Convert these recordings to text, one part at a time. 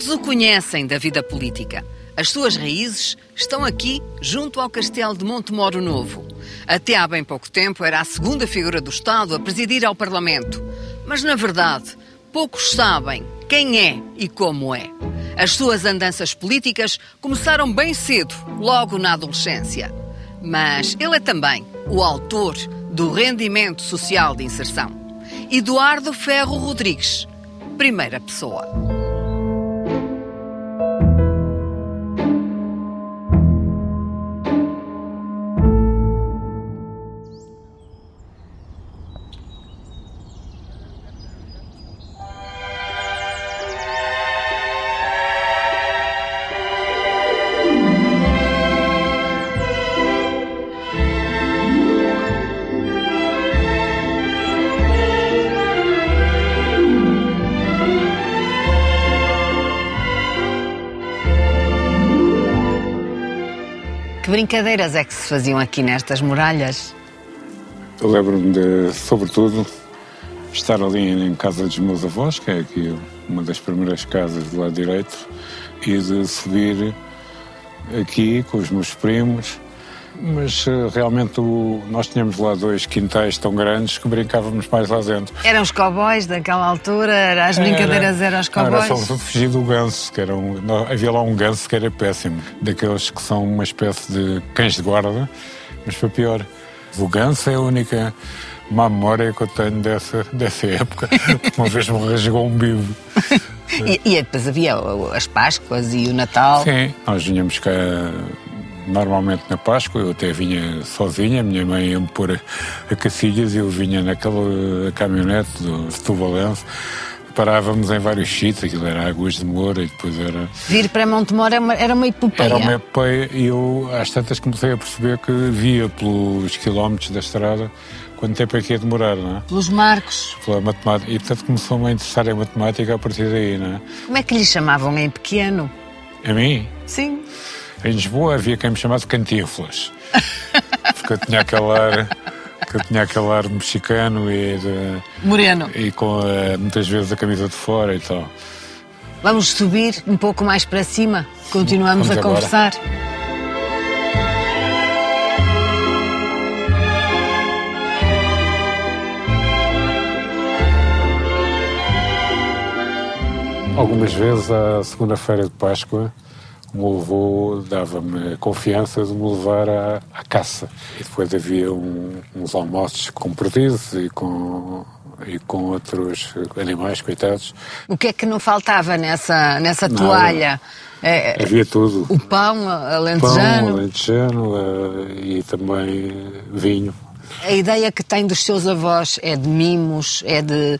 Todos o conhecem da vida política. As suas raízes estão aqui, junto ao Castelo de Montemoro Novo. Até há bem pouco tempo era a segunda figura do Estado a presidir ao Parlamento. Mas, na verdade, poucos sabem quem é e como é. As suas andanças políticas começaram bem cedo, logo na adolescência. Mas ele é também o autor do rendimento social de inserção. Eduardo Ferro Rodrigues, primeira pessoa. Brincadeiras é que se faziam aqui nestas muralhas? Eu lembro-me de, sobretudo, estar ali em casa dos meus avós, que é aqui uma das primeiras casas do lado direito, e de subir aqui com os meus primos. Mas eh, realmente o- nós tínhamos lá dois quintais tão grandes que brincávamos mais lá dentro. Eram os cowboys daquela altura? Era- As brincadeiras eram os Não, Era cowboys? sobretudo fugir do ganso, que era um, havia lá um ganso que era péssimo, daqueles que são uma espécie de cães de guarda, mas foi pior. O ganso é a única má memória que eu tenho dessa, dessa época, uma vez me rasgou um bibo. E, e depois havia as Páscoas e o Natal. Sim, nós vinhamos cá normalmente na Páscoa, eu até vinha sozinha, minha mãe ia-me pôr a, cacilhas e eu vinha naquela caminhonete do Setuvalense. Parávamos em vários sítios, aquilo era Águas de Moura e depois era Vir para Montemor era uma, era uma epopeia. Era uma epopeia e eu, às tantas, comecei a perceber que via pelos quilómetros da estrada quanto tempo é que ia demorar, não é? Pelos marcos. Pela matemática. E, portanto, começou-me a interessar em matemática a partir daí, não é? Como é que lhe chamavam em pequeno? A mim, Sim. Em Lisboa, havia quem me chamasse Cantinflas. Porque eu tinha aquele ar... Que eu tinha aquele ar mexicano e, de- Moreno. e com eh, muitas vezes a camisa de fora e tal. Vamos subir um pouco mais para cima. Continuamos Vamos a agora. conversar. Algumas vezes, à segunda-feira de Páscoa, o meu avô dava-me confiança de me levar à, à caça. E depois havia um- uns almoços com perdidos e com, e com outros animais, coitados. O que é que não faltava nessa, nessa Nada. toalha? É, Havia tudo. o pão Pão, alentejano. alentejano eh, e também vinho. A ideia que tem dos seus avós é de mimos, é de,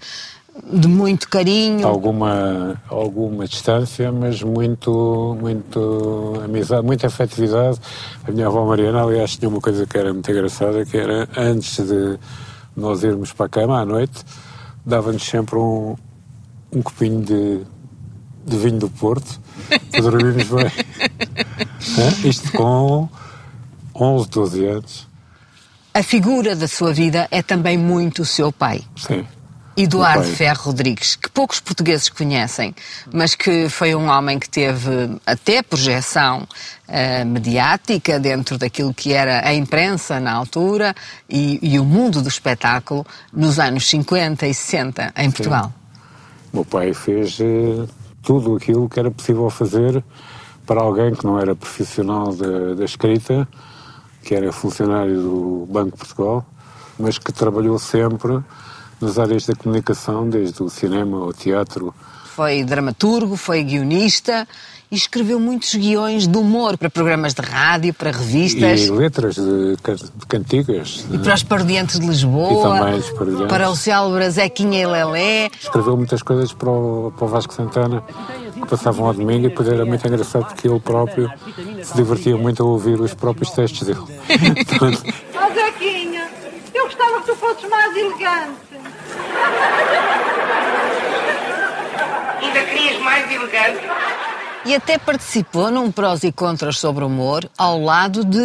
de muito carinho. Alguma, alguma distância, mas muito, muito amizade, muita afetividade. A minha avó Mariana, aliás, tinha uma coisa que era muito engraçada, que era antes de nós irmos para a cama à noite, dava-nos sempre um, um copinho de, de vinho do Porto para dormirmos bem. Hã? Isto com 11, 12 anos. A figura da sua vida é também muito o seu pai. Sim. Eduardo. Ferro Rodrigues, que poucos portugueses conhecem, mas que foi um homem que teve até projeção eh, mediática dentro daquilo que era a imprensa na altura e, e o mundo do espetáculo nos anos 50 e 60 em Portugal. O meu pai fez eh, tudo aquilo que era possível fazer para alguém que não era profissional da, da escrita, que era funcionário do Banco de Portugal, mas que trabalhou sempre nas áreas da comunicação, desde o cinema ao teatro. Foi dramaturgo, foi guionista e escreveu muitos guiões de humor para programas de rádio, para revistas. E letras de, de cantigas. E para os parodiantes de Lisboa, E também os parodiantes. para o célebre Zequinha e Lelé. Escreveu muitas coisas para o, para o Vasco Santana, que passavam ao domingo, e depois era muito engraçado porque ele próprio se divertia muito a ouvir os próprios textos dele. Ó Zequinha, eu gostava que tu fosses mais elegante. Ainda querias mais elegante? E até participou num prós e contras sobre o humor, ao lado de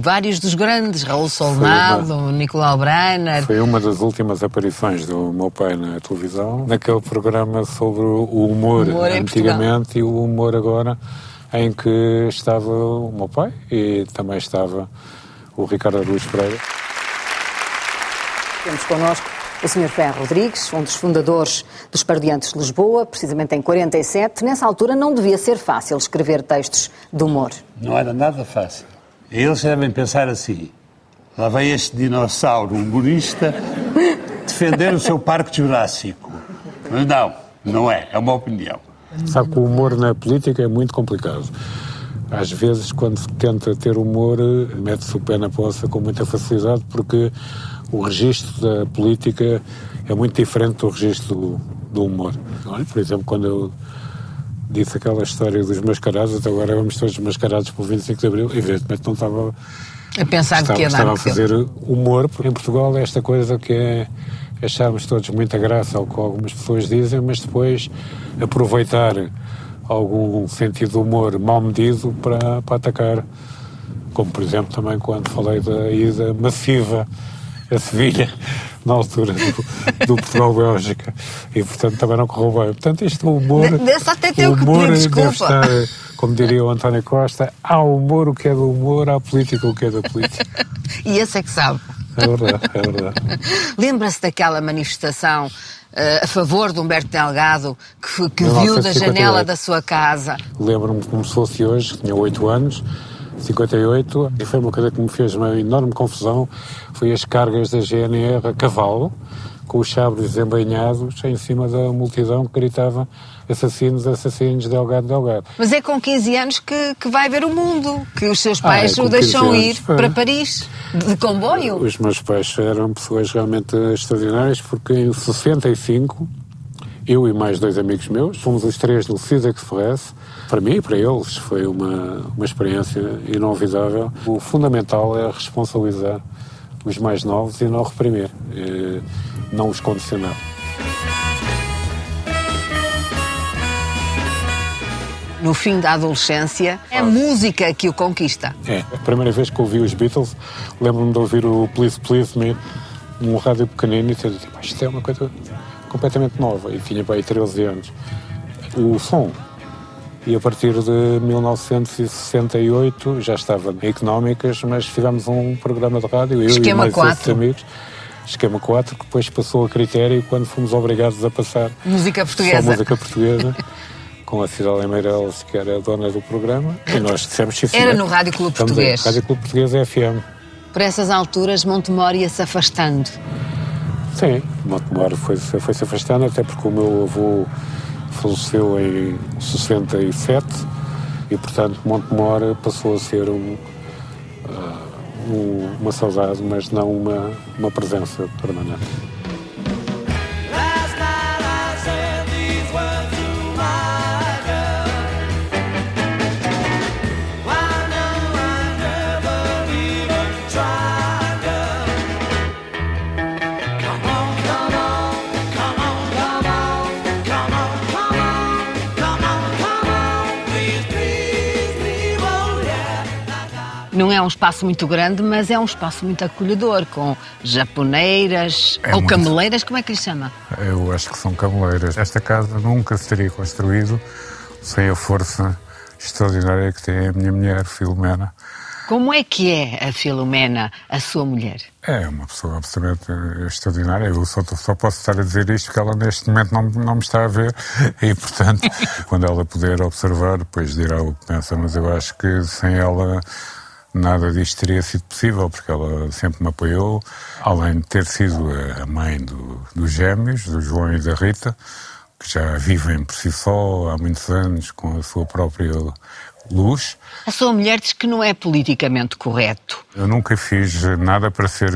vários dos grandes, Raul Solnado, uma... Nicolau Breiner. Foi uma das últimas aparições do meu pai na televisão, naquele programa sobre o humor, humor antigamente e o humor agora, em que estava o meu pai e também estava o Ricardo Araújo Pereira. Temos connosco o Sr. Ferro Rodrigues, um dos fundadores dos Parodiantes de Lisboa, precisamente em 47. Nessa altura não devia ser fácil escrever textos de humor. Não era nada fácil. Eles devem pensar assim. Lá vem este dinossauro humorista defender o seu parque jurássico. Mas não, não é. É uma opinião. Sabe que o humor na política é muito complicado. Às vezes, quando se tenta ter humor, mete-se o pé na poça com muita facilidade, porque o registro da política é muito diferente do registro do, do humor. Olha, por exemplo, quando eu disse aquela história dos mascarados, até agora vamos todos mascarados para o 25 de Abril, evidentemente não estava a pensar estava, que ia estava a fazer humor, porque em Portugal é esta coisa que é acharmos todos muita graça ao que algumas pessoas dizem, mas depois aproveitar algum sentido de humor mal medido para, para atacar. Como, por exemplo, também quando falei da ida massiva a Sevilha na altura do, do Portugal-Bélgica e portanto também não correu bem. Portanto isto o humor... Desse até tem o humor que deve estar, como diria o António Costa, há humor o que é do humor, há política o que é da política. e esse é que sabe. É verdade, é verdade. Lembra-se daquela manifestação a favor de Humberto Delgado que, que viu da janela da sua casa? Lembro-me como se fosse hoje, tinha oito anos, 58, e foi uma coisa que me fez uma enorme confusão, foi as cargas da GNR a cavalo, com os chabres embainhados em cima da multidão que gritava assassinos, assassinos, Delgado, Delgado. Mas é com 15 anos que, que vai ver o mundo, que os seus pais ah, é o deixam ir foi. para Paris, de comboio. Os meus pais eram pessoas realmente extraordinárias, porque em 65, eu e mais dois amigos meus, fomos os três no CISA Express, para mim e para eles foi uma, uma experiência inolvidável. O fundamental é responsabilizar os mais novos e não reprimir, e não os condicionar. No fim da adolescência, é a música que o conquista. É, a primeira vez que ouvi os Beatles, lembro-me de ouvir o Please Please Me num rádio pequenino e ter dito, isto é uma coisa completamente nova. E tinha para aí 13 anos. O som e a partir de 1968 já estava em económicas, mas fizemos um programa de rádio, eu Esquema e mais 4. amigos. Esquema 4, que depois passou a critério quando fomos obrigados a passar música portuguesa. Só música portuguesa. com a Cidade Meireles, que era a dona do programa, e nós dissemos que Era no Rádio Clube Português. Rádio Clube Português é FM. Por essas alturas, Montemor ia-se afastando. Sim, Montemor foi-se foi afastando, até porque o meu avô faleceu em 67 e, portanto, Montemor passou a ser um, uh, um, uma saudade, mas não uma, uma presença permanente. É um espaço muito grande, mas é um espaço muito acolhedor, com japoneiras é ou muito... cameleiras, como é que lhe chama? Eu acho que são cameleiras. Esta casa nunca se teria construído sem a força extraordinária que tem a minha mulher, Filomena. Como é que é a Filomena, a sua mulher? É uma pessoa absolutamente extraordinária. Eu só, só posso estar a dizer isto porque ela neste momento não, não me está a ver e, portanto, quando ela puder observar, depois dirá o que pensa. Mas eu acho que sem ela nada disto teria sido possível, porque ela sempre me apoiou, além de ter sido a mãe do, dos gêmeos, do João e da Rita, que já vivem por si só há muitos anos com a sua própria luz. A sua mulher diz que não é politicamente correto. Eu nunca fiz nada para ser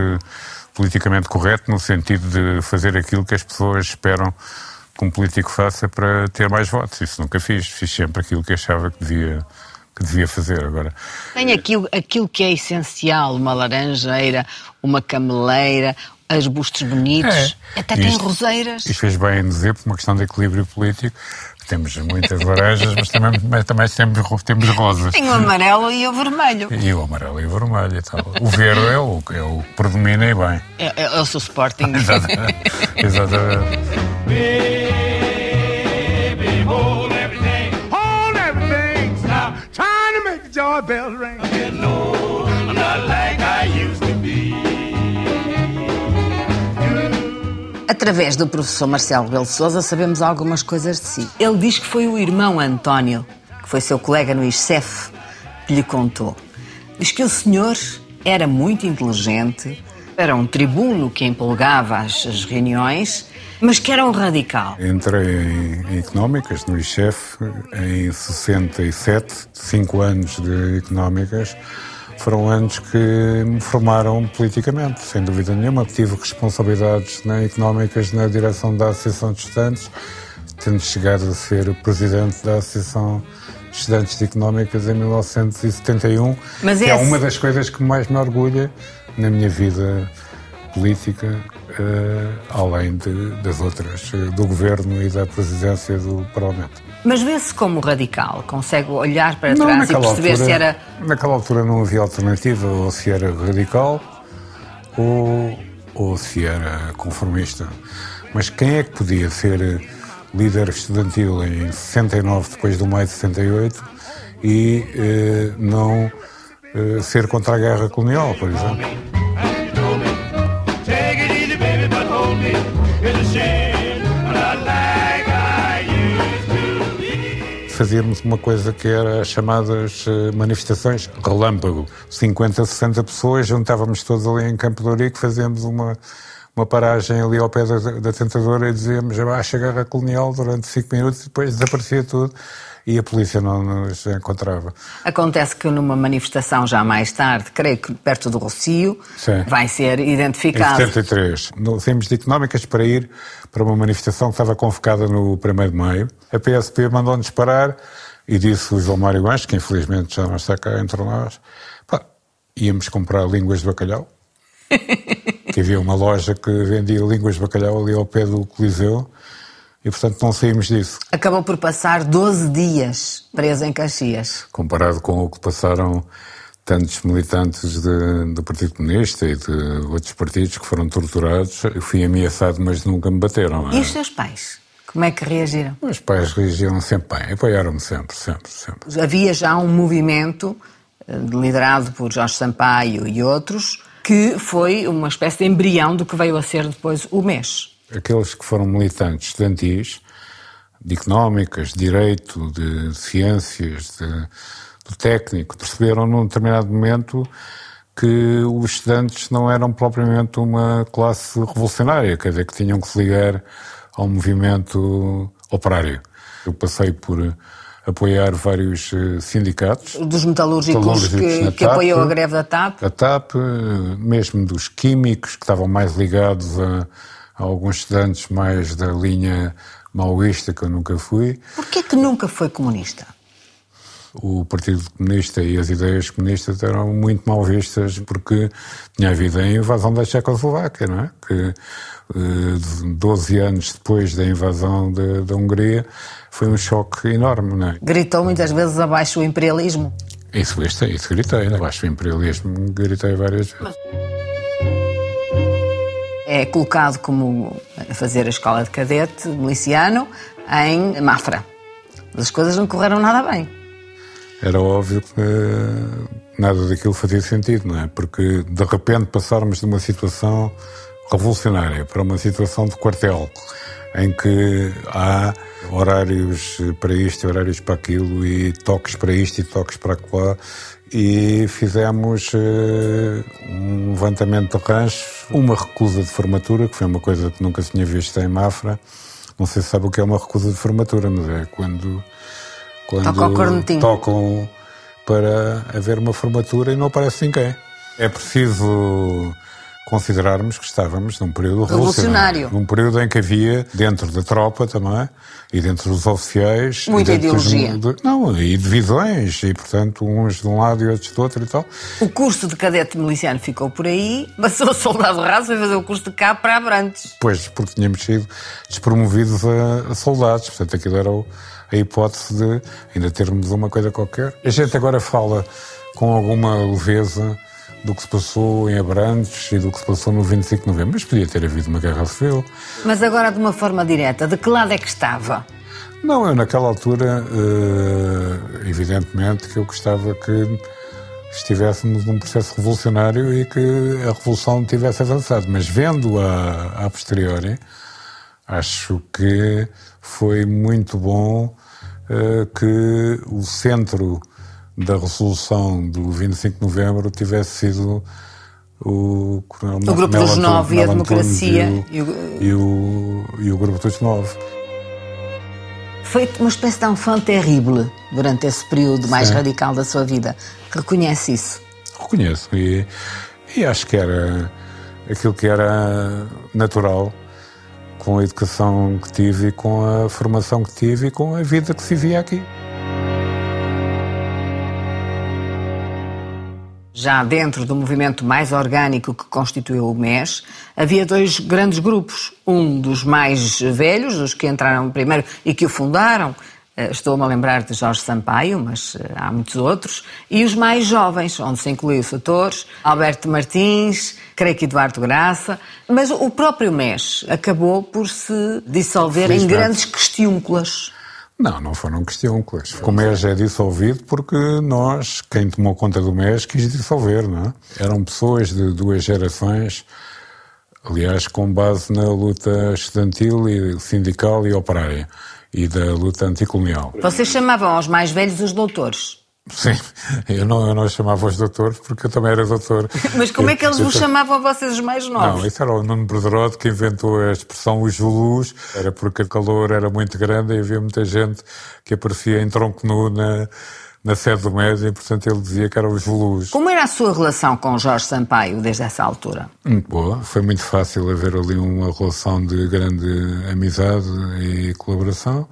politicamente correto no sentido de fazer aquilo que as pessoas esperam que um político faça para ter mais votos. Isso nunca fiz. Fiz sempre aquilo que achava que devia que devia fazer agora. Tem aquilo, aquilo que é essencial, uma laranjeira, uma cameleira, arbustos bonitos, é. até tem roseiras. E fez bem em dizer, por uma questão de equilíbrio político, Temos muitas laranjas, mas também, mas também temos, temos rosas. Tem o amarelo e o vermelho. E o amarelo e o vermelho e tal. O verde é o, é o que predomina e bem. É, é, é o seu Sporting. Exatamente. Exatamente. I'm not like I used to be. Através do professor Marcelo Rebelo de Sousa sabemos algumas coisas de si. Ele diz que foi o irmão António, que foi seu colega no ISCEF, que lhe contou. Diz que o senhor era muito inteligente, era um tribuno que empolgava as reuniões, mas que era um radical. Entrei em Económicas, no ICHEF, em 67, cinco anos de Económicas. Foram anos que me formaram politicamente, sem dúvida nenhuma. Tive responsabilidades na Económicas na direção da Associação de Estudantes, tendo chegado a ser presidente da Associação de Estudantes de Económicas em 1971, Mas que é uma das coisas que mais me orgulha na minha vida política, além de- das outras, eh, do governo e da presidência do Parlamento. Mas vê-se como radical, consegue olhar para Não, trás e perceber altura, se era. Naquela altura não havia alternativa, ou se era radical ou, ou se era conformista. Mas quem é que podia ser eh, líder estudantil em 69, depois do maio de 68, e eh, não eh, ser contra a guerra colonial, por exemplo? Fazíamos uma coisa que era as chamadas eh, manifestações relâmpago. 50, 60 pessoas, juntávamos todos ali em Campo de Ourique, fazíamos uma, uma paragem ali ao pé da, da tentadora e dizíamos abaixo a guerra colonial durante 5 minutos e depois desaparecia tudo e a polícia não nos encontrava. Acontece que numa manifestação já mais tarde, creio que perto do Rocio, Sim. vai ser Em identificado. 73, no- saímos de Económicas para ir para uma manifestação que estava convocada no 1 de Maio. A PSP mandou-nos parar e disse o João Mário Anjos, que infelizmente já não está cá entre nós, pá, íamos comprar línguas de bacalhau. que havia uma loja que vendia línguas de bacalhau ali ao pé do Coliseu e, portanto, não saímos disso. Acabou por passar 12 dias preso em Caxias. comparado com o que passaram tantos militantes de- do Partido Comunista e de outros partidos que foram torturados. Eu fui ameaçado, mas nunca me bateram. é? E os seus pais? Como é que reagiram? Meus pais reagiram sempre bem, apoiaram-me sempre, sempre, sempre. Havia já um movimento eh, liderado por Jorge Sampaio e outros que foi uma espécie de embrião do que veio a ser depois o mês. Aqueles que foram militantes estudantis, de económicas, de direito, de ciências, de, do técnico, perceberam num determinado momento que os estudantes não eram propriamente uma classe revolucionária, quer dizer, que tinham que se ligar ao movimento operário. Eu passei por apoiar vários eh, sindicatos, Dos metalúrgicos que, que apoiou TAP. a greve da TAP. a TAP, eh, mesmo dos químicos, que estavam mais ligados a, a alguns estudantes mais da linha maoísta, que eu nunca fui. Porquê que nunca foi comunista? O Partido Comunista e as ideias comunistas eram muito mal vistas porque tinha havido a invasão da Checoslováquia, não é? Que eh, 12 anos depois da invasão da- da Hungria foi um choque enorme, não é? Gritou muitas vezes abaixo o imperialismo. Isso, isso, isso gritei, abaixo o imperialismo, gritei várias vezes. É colocado como a fazer a escola de cadete miliciano em Mafra. As coisas não correram nada bem. Era óbvio que nada daquilo fazia sentido, não é? Porque de repente passarmos de uma situação revolucionária para uma situação de quartel, em que há horários para isto horários para aquilo, e toques para isto e toques para lá, e fizemos eh, um levantamento de ranchos, uma recusa de formatura, que foi uma coisa que nunca se tinha visto em Mafra. Não sei se sabe o que é uma recusa de formatura, mas é quando quando Toca tocam para haver uma formatura e não aparece ninguém. É preciso considerarmos que estávamos num período Revolucionário. Num período em que havia, dentro da tropa também, e dentro dos oficiais... Muita dos- ideologia. de- não, e divisões, e portanto uns de um lado e outros do outro e tal. O curso de cadete miliciano ficou por aí, mas o soldado raso foi fazer o curso de cá para Abrantes. Pois, porque tínhamos sido despromovidos a, a soldados, portanto aquilo era o- a hipótese de ainda termos uma coisa qualquer. A gente agora fala com alguma leveza do que se passou em Abrantes e do que se passou no 25 de novembro, mas podia ter havido uma guerra civil. Mas agora, de uma forma direta, de que lado é que estava? Não, eu naquela altura, eh, evidentemente, que eu gostava que estivéssemos num processo revolucionário e que a revolução tivesse avançado. Mas vendo-a a posteriori, acho que foi muito bom que o centro da resolução do 25 de novembro tivesse sido o Coronel O Grupo Melo dos Nove e a democracia e o, o- e o, e o Grupo dos Nove. Foi uma espécie de enfant terrible durante esse período mais Sim. radical da sua vida. Reconhece isso? Reconheço e, e acho que era aquilo que era natural com a educação que tive e com a formação que tive e com a vida que se vivia aqui. Já dentro do movimento mais orgânico que constituiu o MES, havia dois grandes grupos. Um dos mais velhos, os que entraram primeiro e que o fundaram, estou-me a lembrar de Jorge Sampaio, mas eh, há muitos outros, e os mais jovens, onde se incluiu Satores, Alberto Martins, creio que Eduardo Graça, mas o próprio MES acabou por se dissolver em grandes questiúnculas. Não, não foram questiúnculas. O MES é dissolvido porque nós, quem tomou conta do MES, quis dissolver, não é? Eram pessoas de duas gerações, aliás, com base na luta estudantil e sindical e operária e da luta anticolonial. Vocês chamavam aos mais velhos os doutores. Sim, eu não, eu não chamava os doutores porque eu também era doutor. Mas como é que eles Eu- vos eu- chamavam a vocês os mais novos? Não, isso era o Nuno Brederode que inventou a expressão os Zulus. Era porque o calor era muito grande e havia muita gente que aparecia em tronco nu na, na sede do médio e, portanto, ele dizia que eram os Zulus. Como era a sua relação com Jorge Sampaio desde essa altura? Muito boa. Foi muito fácil haver ali uma relação de grande amizade e colaboração.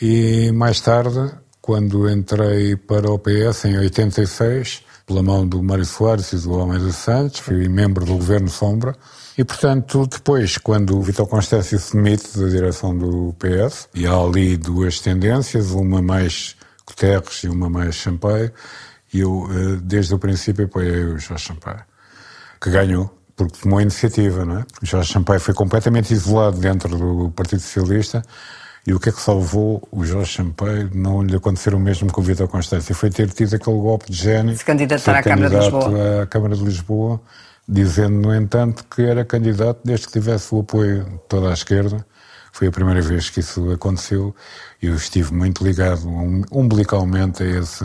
E mais tarde, quando entrei para o PS em 86, pela mão do Mário Soares e do Almeida Santos, fui membro do Governo Sombra. E, portanto, depois, quando o Vitor Constâncio se demite da direção do PS, e há ali duas tendências, uma mais Guterres e uma mais Sampaio, e eu, eh, desde o princípio, apoiei o Jorge Sampaio que ganhou, porque tomou a iniciativa, não é? Porque Jorge Sampaio foi completamente isolado dentro do Partido Socialista e o que é que salvou o Jorge de não lhe acontecer o mesmo com o Vitor Constância? Foi ter tido aquele golpe de gênio. Se candidatar à Câmara de Lisboa. à Câmara de Lisboa, dizendo, no entanto, que era candidato desde que tivesse o apoio de toda a esquerda. Foi a primeira vez que isso aconteceu e eu estive muito ligado um- umbilicalmente a esse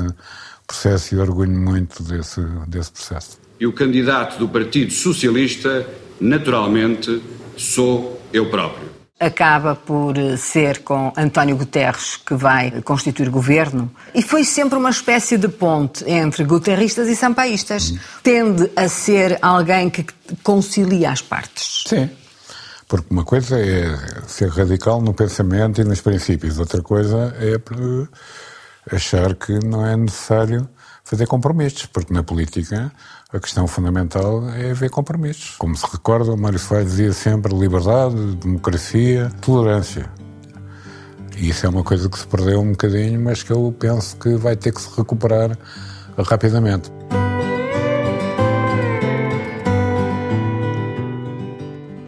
processo e orgulho muito desse, desse processo. E o candidato do Partido Socialista, naturalmente, sou eu próprio. Acaba por ser com António Guterres que vai constituir governo e foi sempre uma espécie de ponte entre guterristas e sampaístas. Tende a ser alguém que concilia as partes. Sim. Porque uma coisa é ser radical no pensamento e nos princípios, outra coisa é achar que não é necessário fazer compromissos, porque na política a questão fundamental é haver compromissos. Como se recorda, o Mário Soares dizia sempre liberdade, democracia, tolerância. E isso é uma coisa que se perdeu um bocadinho, mas que eu penso que vai ter que se recuperar rapidamente.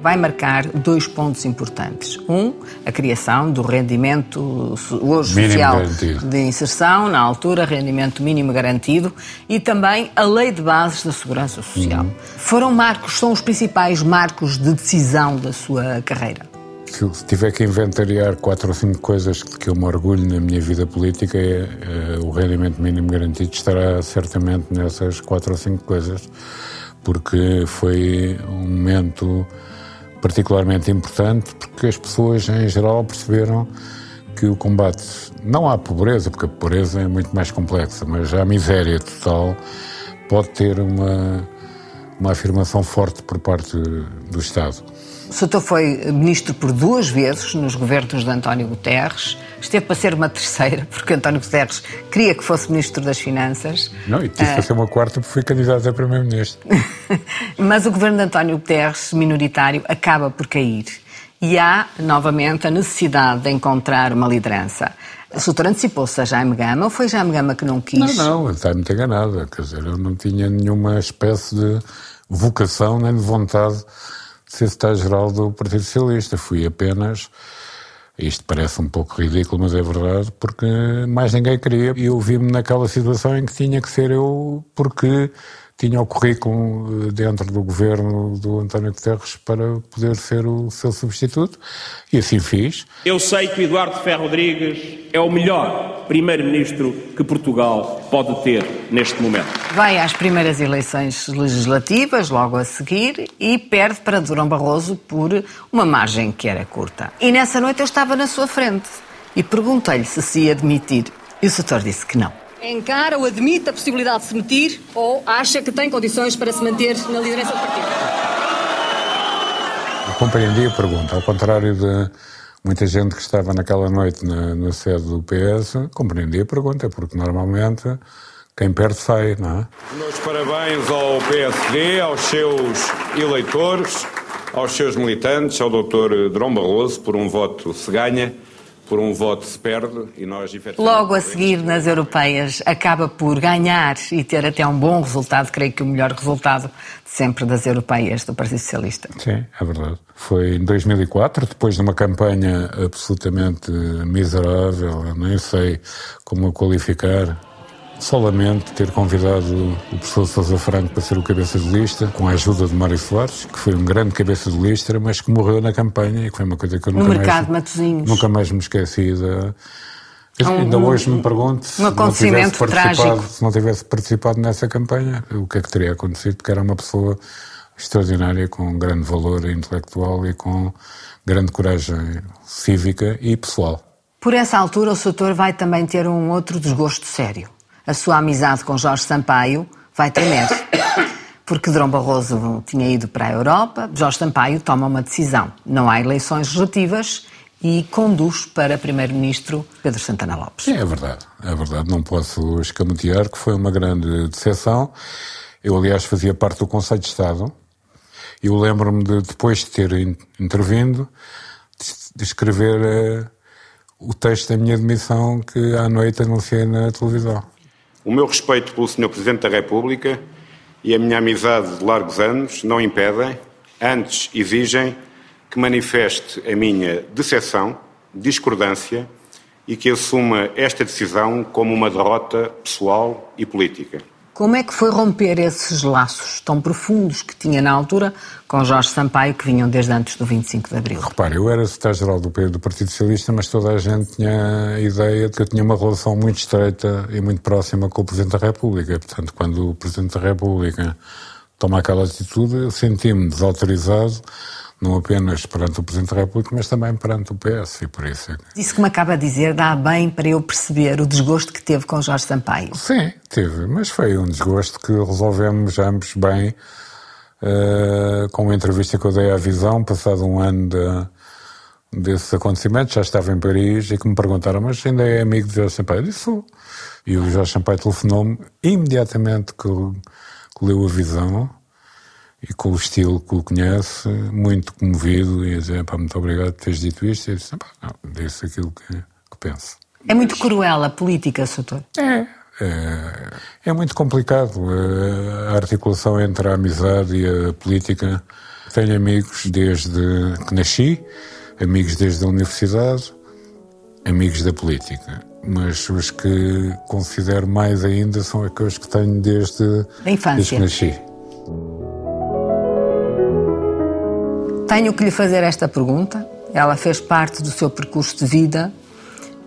Vai marcar dois pontos importantes. Um, a criação do rendimento hoje Mínimo social garantido. de inserção, na altura, rendimento mínimo garantido, e também a lei de bases da segurança social. Uhum. Foram marcos, são os principais marcos de decisão da sua carreira. Se eu tiver que inventariar quatro ou cinco coisas de que eu me orgulho na minha vida política, é, é, o rendimento mínimo garantido estará certamente nessas quatro ou cinco coisas, porque foi um momento particularmente importante, porque as pessoas em geral perceberam que o combate não à pobreza, porque a pobreza é muito mais complexa, mas à miséria total pode ter uma uma afirmação forte por parte do Estado. O Soutor foi ministro por duas vezes nos governos de António Guterres. Esteve para ser uma terceira, porque António Guterres queria que fosse ministro das Finanças. Não, e tive para ser uma quarta porque fui candidato a primeiro-ministro. Mas o governo de António Guterres, minoritário, acaba por cair. E há, novamente, a necessidade de encontrar uma liderança. O Soutor antecipou-se a Jaime Gama ou foi Jaime Gama que não quis? Não, não, está muito enganado. Quer dizer, eu não tinha nenhuma espécie de vocação nem de vontade de ser secretário-geral do Partido Socialista. Fui apenas, isto parece um pouco ridículo, mas é verdade, porque mais ninguém queria. E eu vi-me naquela situação em que tinha que ser eu, porque tinha o currículo dentro do governo do António Guterres para poder ser o seu substituto, e assim fiz. Eu sei que o Eduardo Ferro Rodrigues é o melhor primeiro-ministro que Portugal pode ter neste momento. Vai às primeiras eleições legislativas, logo a seguir, e perde para Durão Barroso por uma margem que era curta. E nessa noite eu estava na sua frente e perguntei-lhe se se ia admitir. E o setor disse que não. Encara ou admite a possibilidade de se meter ou acha que tem condições para se manter na liderança do partido? Eu compreendi a pergunta, ao contrário de muita gente que estava naquela noite na, na sede do PS, compreendi a pergunta, porque normalmente quem perde sai, não é? Meus parabéns ao PSD, aos seus eleitores, aos seus militantes, ao Dr. Drão Barroso, por um voto se ganha por um voto se perde e nós efetivamente... Logo a seguir, nas europeias, acaba por ganhar e ter até um bom resultado, creio que o melhor resultado sempre das europeias do Partido Socialista. Sim, é verdade. Foi em 2004, depois de uma campanha absolutamente miserável, nem sei como a qualificar, só lamento ter convidado o professor Sousa Franco para ser o cabeça de lista, com a ajuda de Mário Soares, que foi um grande cabeça de lista, mas que morreu na campanha e que foi uma coisa que eu no nunca mercado mais, nunca mais me esqueci. Da... Um, Ainda hoje me pergunto se um não, acontecimento tivesse participado, trágico. se não tivesse participado nessa campanha, o que é que teria acontecido? Porque era uma pessoa extraordinária, com grande valor intelectual e com grande coragem cívica e pessoal. Por essa altura, o Soutor vai também ter um outro desgosto sério. A sua amizade com Jorge Sampaio vai tremer. Porque Drão Barroso tinha ido para a Europa, Jorge Sampaio toma uma decisão. Não há eleições legislativas e conduz para Primeiro-Ministro Pedro Santana Lopes. É verdade, é verdade. Não posso escamotear que foi uma grande decepção. Eu, aliás, fazia parte do Conselho de Estado. Eu lembro-me de, depois de ter in- intervindo, de, escrever eh, o texto da minha demissão que à noite anunciei na televisão. O meu respeito pelo Sr. Presidente da República e a minha amizade de largos anos não impedem, antes exigem, que manifeste a minha decepção, discordância e que assuma esta decisão como uma derrota pessoal e política. Como é que foi romper esses laços tão profundos que tinha na altura com Jorge Sampaio, que vinham desde antes do 25 de Abril? Repare, eu era secretário-geral do, do Partido Socialista, mas toda a gente tinha a ideia de que eu tinha uma relação muito estreita e muito próxima com o Presidente da República. Portanto, quando o Presidente da República toma aquela atitude, eu senti-me desautorizado, não apenas perante o Presidente da República, mas também perante o PS, e por isso é que... Isso que me acaba de dizer dá bem para eu perceber o desgosto que teve com Jorge Sampaio. Sim, teve, mas foi um desgosto que resolvemos ambos bem, eh, com uma entrevista que eu dei à Visão, passado um ano de, desses acontecimentos, já estava em Paris, e que me perguntaram, mas ainda é amigo de Jorge Sampaio? Eu disse, sou. E o Jorge Sampaio telefonou-me imediatamente que, que leu a Visão, e com o estilo que o conhece, muito comovido, e a dizer, pá, muito obrigado por teres dito isto, e eu disse, pá, não, disse aquilo que, que penso. É muito cruel a política, Soutor. É. É, é muito complicado eh, a articulação entre a amizade e a política. Tenho amigos desde que nasci, amigos desde a universidade, amigos da política. Mas os que considero mais ainda são aqueles que tenho desde, desde que nasci. Tenho que lhe fazer esta pergunta. Ela fez parte do seu percurso de vida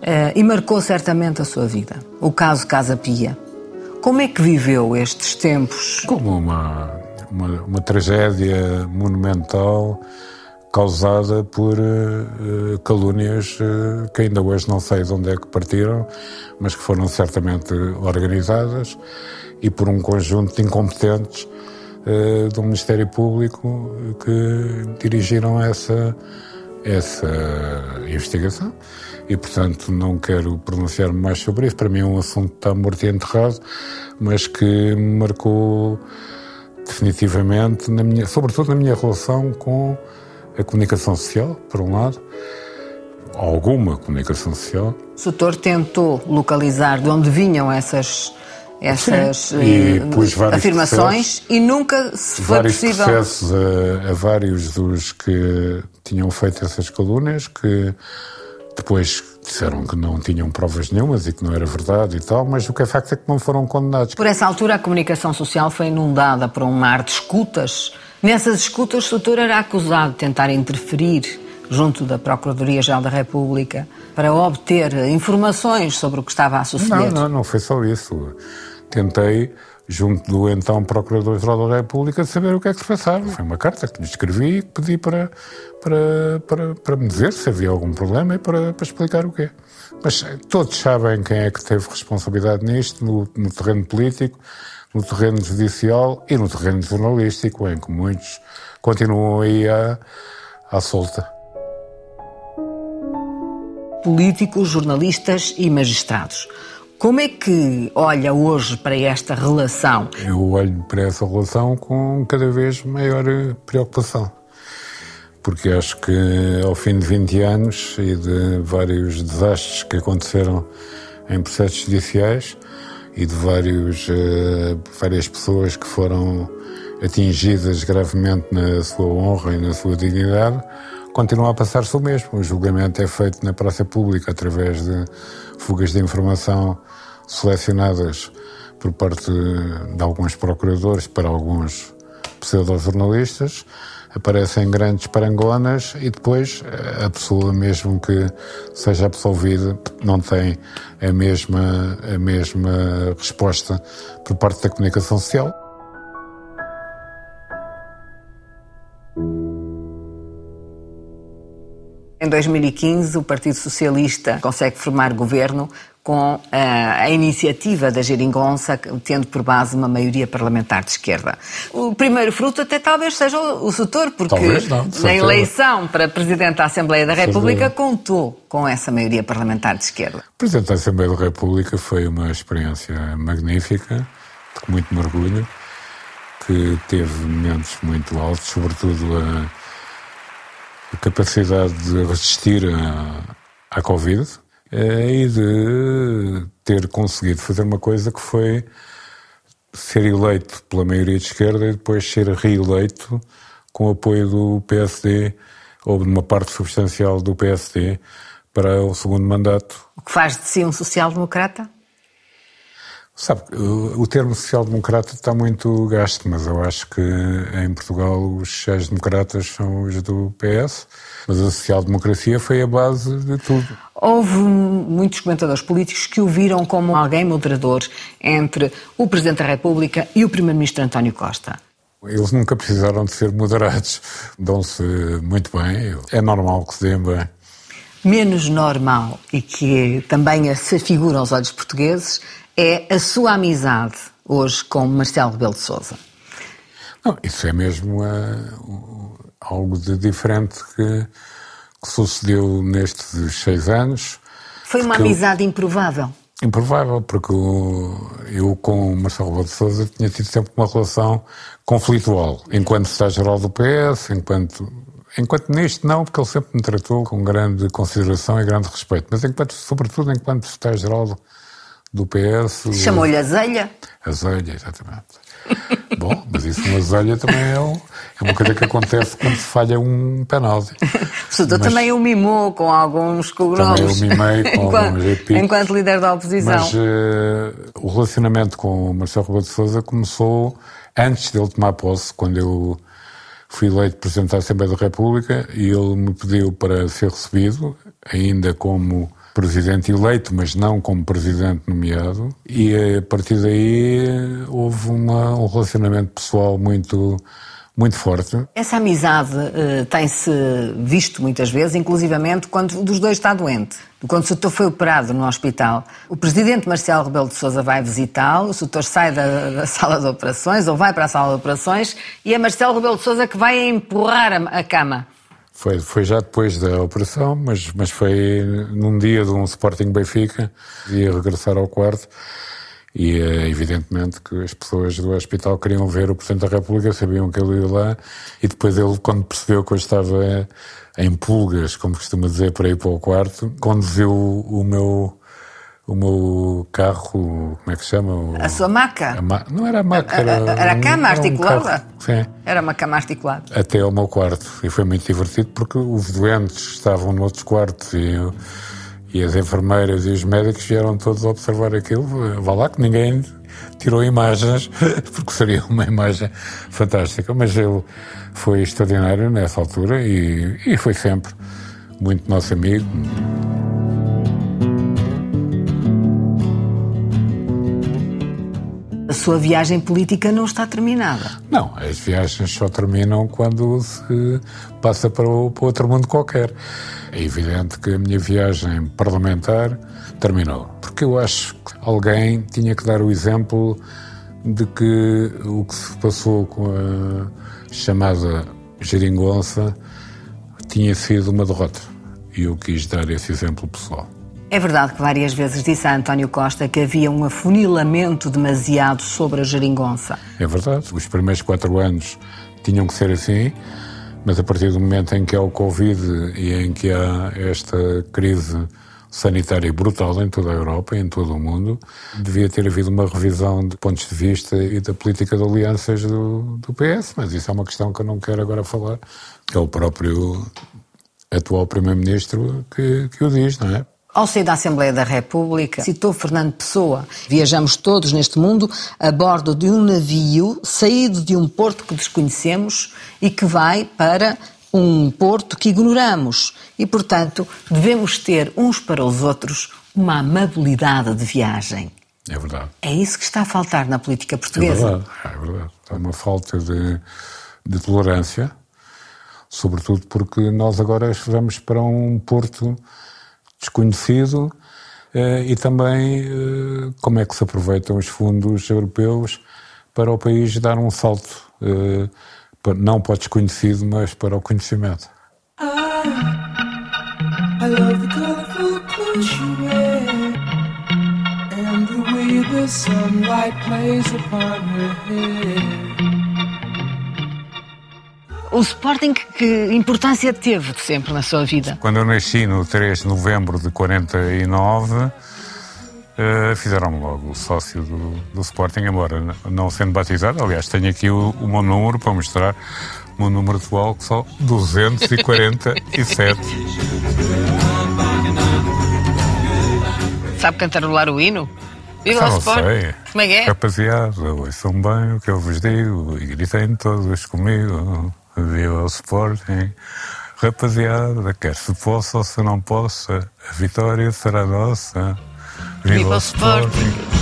eh, e marcou certamente a sua vida. O caso Casa Pia. Como é que viveu estes tempos? Como uma, uma, uma tragédia monumental causada por eh, calúnias eh, que ainda hoje não sei de onde é que partiram, mas que foram certamente organizadas e por um conjunto de incompetentes uh, do Ministério Público que dirigiram essa, essa investigação. E, portanto, não quero pronunciar-me mais sobre isso. Para mim é um assunto que está morto e enterrado, mas que me marcou definitivamente, na minha, sobretudo na minha relação com a comunicação social, por um lado, alguma comunicação social. O doutor tentou localizar de onde vinham essas essas uh, afirmações e nunca se foi vários possível. processos a, a, vários dos que tinham feito essas calúnias que depois disseram que não tinham provas nenhumas e que não era verdade e tal, mas o que é facto é que não foram condenados. Por essa altura a comunicação social foi inundada por um mar de escutas. Nessas escutas o doutor era acusado de tentar interferir junto da Procuradoria-Geral da República para obter informações sobre o que estava a suceder. Não, não, não foi só isso. Tentei, junto do então Procurador-Geral da República, saber o que é que se passava. Foi uma carta que lhe escrevi e pedi para, para, para, para me dizer se havia algum problema e para, para explicar o quê. Mas todos sabem quem é que teve responsabilidade nisto, no, no terreno político, no terreno judicial e no terreno jornalístico, em que muitos continuam aí à, à solta políticos, jornalistas e magistrados. Como é que olha hoje para esta relação? Eu olho para essa relação com cada vez maior preocupação. Porque acho que ao fim de 20 anos e de vários desastres que aconteceram em processos judiciais e de vários, uh, várias pessoas que foram atingidas gravemente na sua honra e na sua dignidade, continua a passar-se o mesmo. O julgamento é feito na praça pública através de fugas de informação selecionadas por parte de alguns procuradores para alguns pseudo-jornalistas, aparecem grandes parangonas e depois a pessoa, mesmo que seja absolvida, não tem a mesma, a mesma resposta por parte da comunicação social. Em 2015, o Partido Socialista consegue formar governo com a, eh, a iniciativa da Geringonça, tendo por base uma maioria parlamentar de esquerda. O primeiro fruto até talvez seja o, setor, porque não, na eleição para Presidente da Assembleia da República contou com essa maioria parlamentar de esquerda. O Presidente da Assembleia da República foi uma experiência magnífica, com muito mergulho, que teve momentos muito altos, sobretudo a a capacidade de resistir à, à Covid eh, e de ter conseguido fazer uma coisa que foi ser eleito pela maioria de esquerda e depois ser reeleito com o apoio do PSD ou de uma parte substancial do PSD para o segundo mandato. O que faz de si um social-democrata? Sabe, o termo social-democrata está muito gasto, mas eu acho que em Portugal os sociais-democratas são os do PS, mas a social-democracia foi a base de tudo. Houve muitos comentadores políticos que o viram como alguém moderador entre o Presidente da República e o Primeiro-Ministro António Costa. Eles nunca precisaram de ser moderados, dão-se muito bem, é normal que se deem bem. Menos normal e que também se figura aos olhos portugueses é a sua amizade hoje com Marcelo Rebelo de Sousa? Não, isso é mesmo uh, algo de diferente que, que, sucedeu nestes seis anos. Foi uma amizade eu, improvável? Improvável, porque eu, eu com o Marcelo Rebelo de Sousa tinha tido sempre uma relação conflitual, enquanto Estado-Geral do PS, enquanto Enquanto neste não, porque ele sempre me tratou com grande consideração e grande respeito, mas enquanto, sobretudo enquanto Estado-Geral do PS. Chamou-lhe azelha? Azelha, exatamente. Bom, mas isso uma azelha também é, é, uma coisa que acontece quando se falha um penalti. O senhor também o mimou com alguns cogrones. Também o mimei com enquanto, alguns epítetos. Enquanto líder da oposição. Mas uh, o relacionamento com o Marcelo Rebelo de Sousa começou antes dele tomar posse, quando eu fui eleito Presidente da Assembleia da República e ele me pediu para ser recebido, ainda como presidente eleito, mas não como presidente nomeado, e a partir daí houve uma, um relacionamento pessoal muito, muito forte. Essa amizade eh, tem-se visto muitas vezes, inclusivamente quando um dos dois está doente. Quando o Soutor foi operado no hospital, o presidente Marcelo Rebelo de Sousa vai visitá-lo, o Soutor sai da, da sala de operações, ou vai para a sala de operações, e é Marcelo Rebelo de Sousa que vai empurrar a, a cama. Foi, foi já depois da operação, mas, mas foi num dia de um Sporting Benfica, ia regressar ao quarto e é evidentemente que as pessoas do hospital queriam ver o Presidente da República, sabiam que ele ia lá e depois ele, quando percebeu que eu estava em pulgas, como costuma dizer, para ir para o quarto, conduziu o meu o meu carro, como é que se chama? A sua maca? Ma... Não era a maca, era, era a cama articulada? Um Sim. Era uma cama articulada. Até ao meu quarto. E foi muito divertido porque os doentes estavam noutros quartos e, e as enfermeiras e os médicos vieram todos observar aquilo. Vá lá que ninguém tirou imagens, porque seria uma imagem fantástica. Mas ele foi extraordinário nessa altura e, e foi sempre muito nosso amigo. Sua viagem política não está terminada. Não, as viagens só terminam quando se passa para, outro mundo qualquer. É evidente que a minha viagem parlamentar terminou, porque eu acho que alguém tinha que dar o exemplo de que o que se passou com a chamada geringonça tinha sido uma derrota. E eu quis dar esse exemplo pessoal. É verdade que várias vezes disse a António Costa que havia um afunilamento demasiado sobre a geringonça. É verdade. Os primeiros quatro anos tinham que ser assim, mas a partir do momento em que há o Covid e em que há esta crise sanitária brutal em toda a Europa e em todo o mundo, devia ter havido uma revisão de pontos de vista e da política de alianças do, do PS, mas isso é uma questão que eu não quero agora falar, que é o próprio atual Primeiro-Ministro que, que o diz, não é? Ao sair da Assembleia da República, citou Fernando Pessoa. Viajamos todos neste mundo a bordo de um navio saído de um porto que desconhecemos e que vai para um porto que ignoramos. E, portanto, devemos ter uns para os outros uma amabilidade de viagem. É verdade. É isso que está a faltar na política portuguesa. É verdade, é verdade. Há uma falta de, de tolerância, sobretudo porque nós agora vamos para um porto desconhecido eh, e também eh, como é que se aproveitam os fundos europeus para o país dar um salto, eh, não para o desconhecido, mas para o conhecimento. Love the sunlight plays upon her o Sporting, que importância teve sempre na sua vida? Quando eu nasci, no 3 de novembro de 49, uh, fizeram-me logo sócio do, do, Sporting, embora não sendo batizado. Aliás, tenho aqui o, o meu número para mostrar. O meu número atual, que só 247. Sabe cantarolar o hino? Viva o Sport! Sei. Como é que é? Rapaziada, ouçam bem o que eu vos digo e gritem todos comigo. Viva o Sporting. Rapaziada, quer se possa ou se não possa, a vitória será nossa. Viva, Viva o Sporting. Sporting.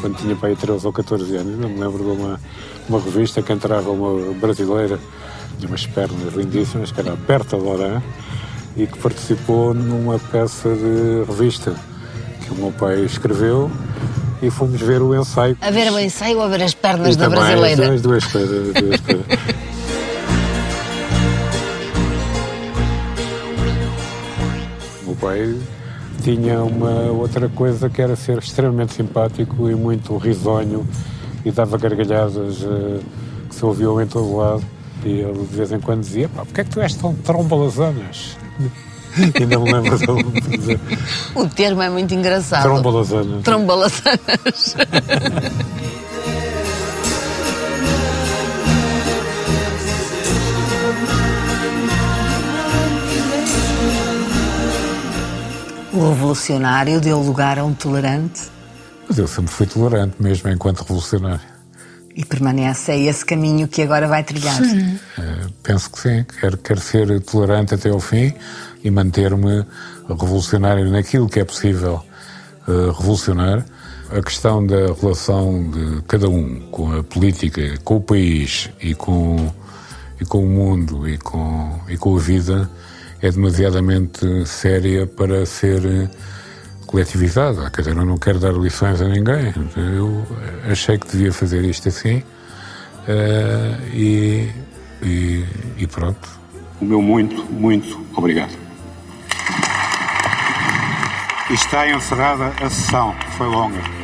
Quando tinha para aí 13 ou 14 anos, não me lembro de uma, uma revista que entrava uma brasileira de umas pernas lindíssimas, que era a Berta Loran, e que participou numa peça de revista que o meu pai escreveu e fomos ver o ensaio. A ver o ensaio ou a ver as pernas e da brasileira? As duas coisas. As duas coisas. o meu pai tinha uma outra coisa que era ser extremamente simpático e muito risonho e dava gargalhadas uh, que se ouviam em todo lado. E ele de vez em quando dizia: pá, porquê é que tu és tão trombalazanas? Ainda me lembro de dizer. O termo é muito engraçado. Trombalazanas. Trombalazanas. O revolucionário deu lugar a um tolerante? Mas eu sempre fui tolerante, mesmo enquanto revolucionário. E permanece, é esse caminho que agora vai trilhar. Sim. Uh, penso que sim. Quero, quero ser tolerante até ao fim e manter-me revolucionário naquilo que é possível uh, revolucionar. A questão da relação de cada um com a política, com o país e com, e com o mundo e com, e com a vida é demasiadamente séria para ser coletivizada. Quer dizer, eu não quero dar lições a ninguém. Eu achei que devia fazer isto assim uh, e, e, e pronto. O meu muito, muito obrigado. Está encerrada a sessão. Foi longa.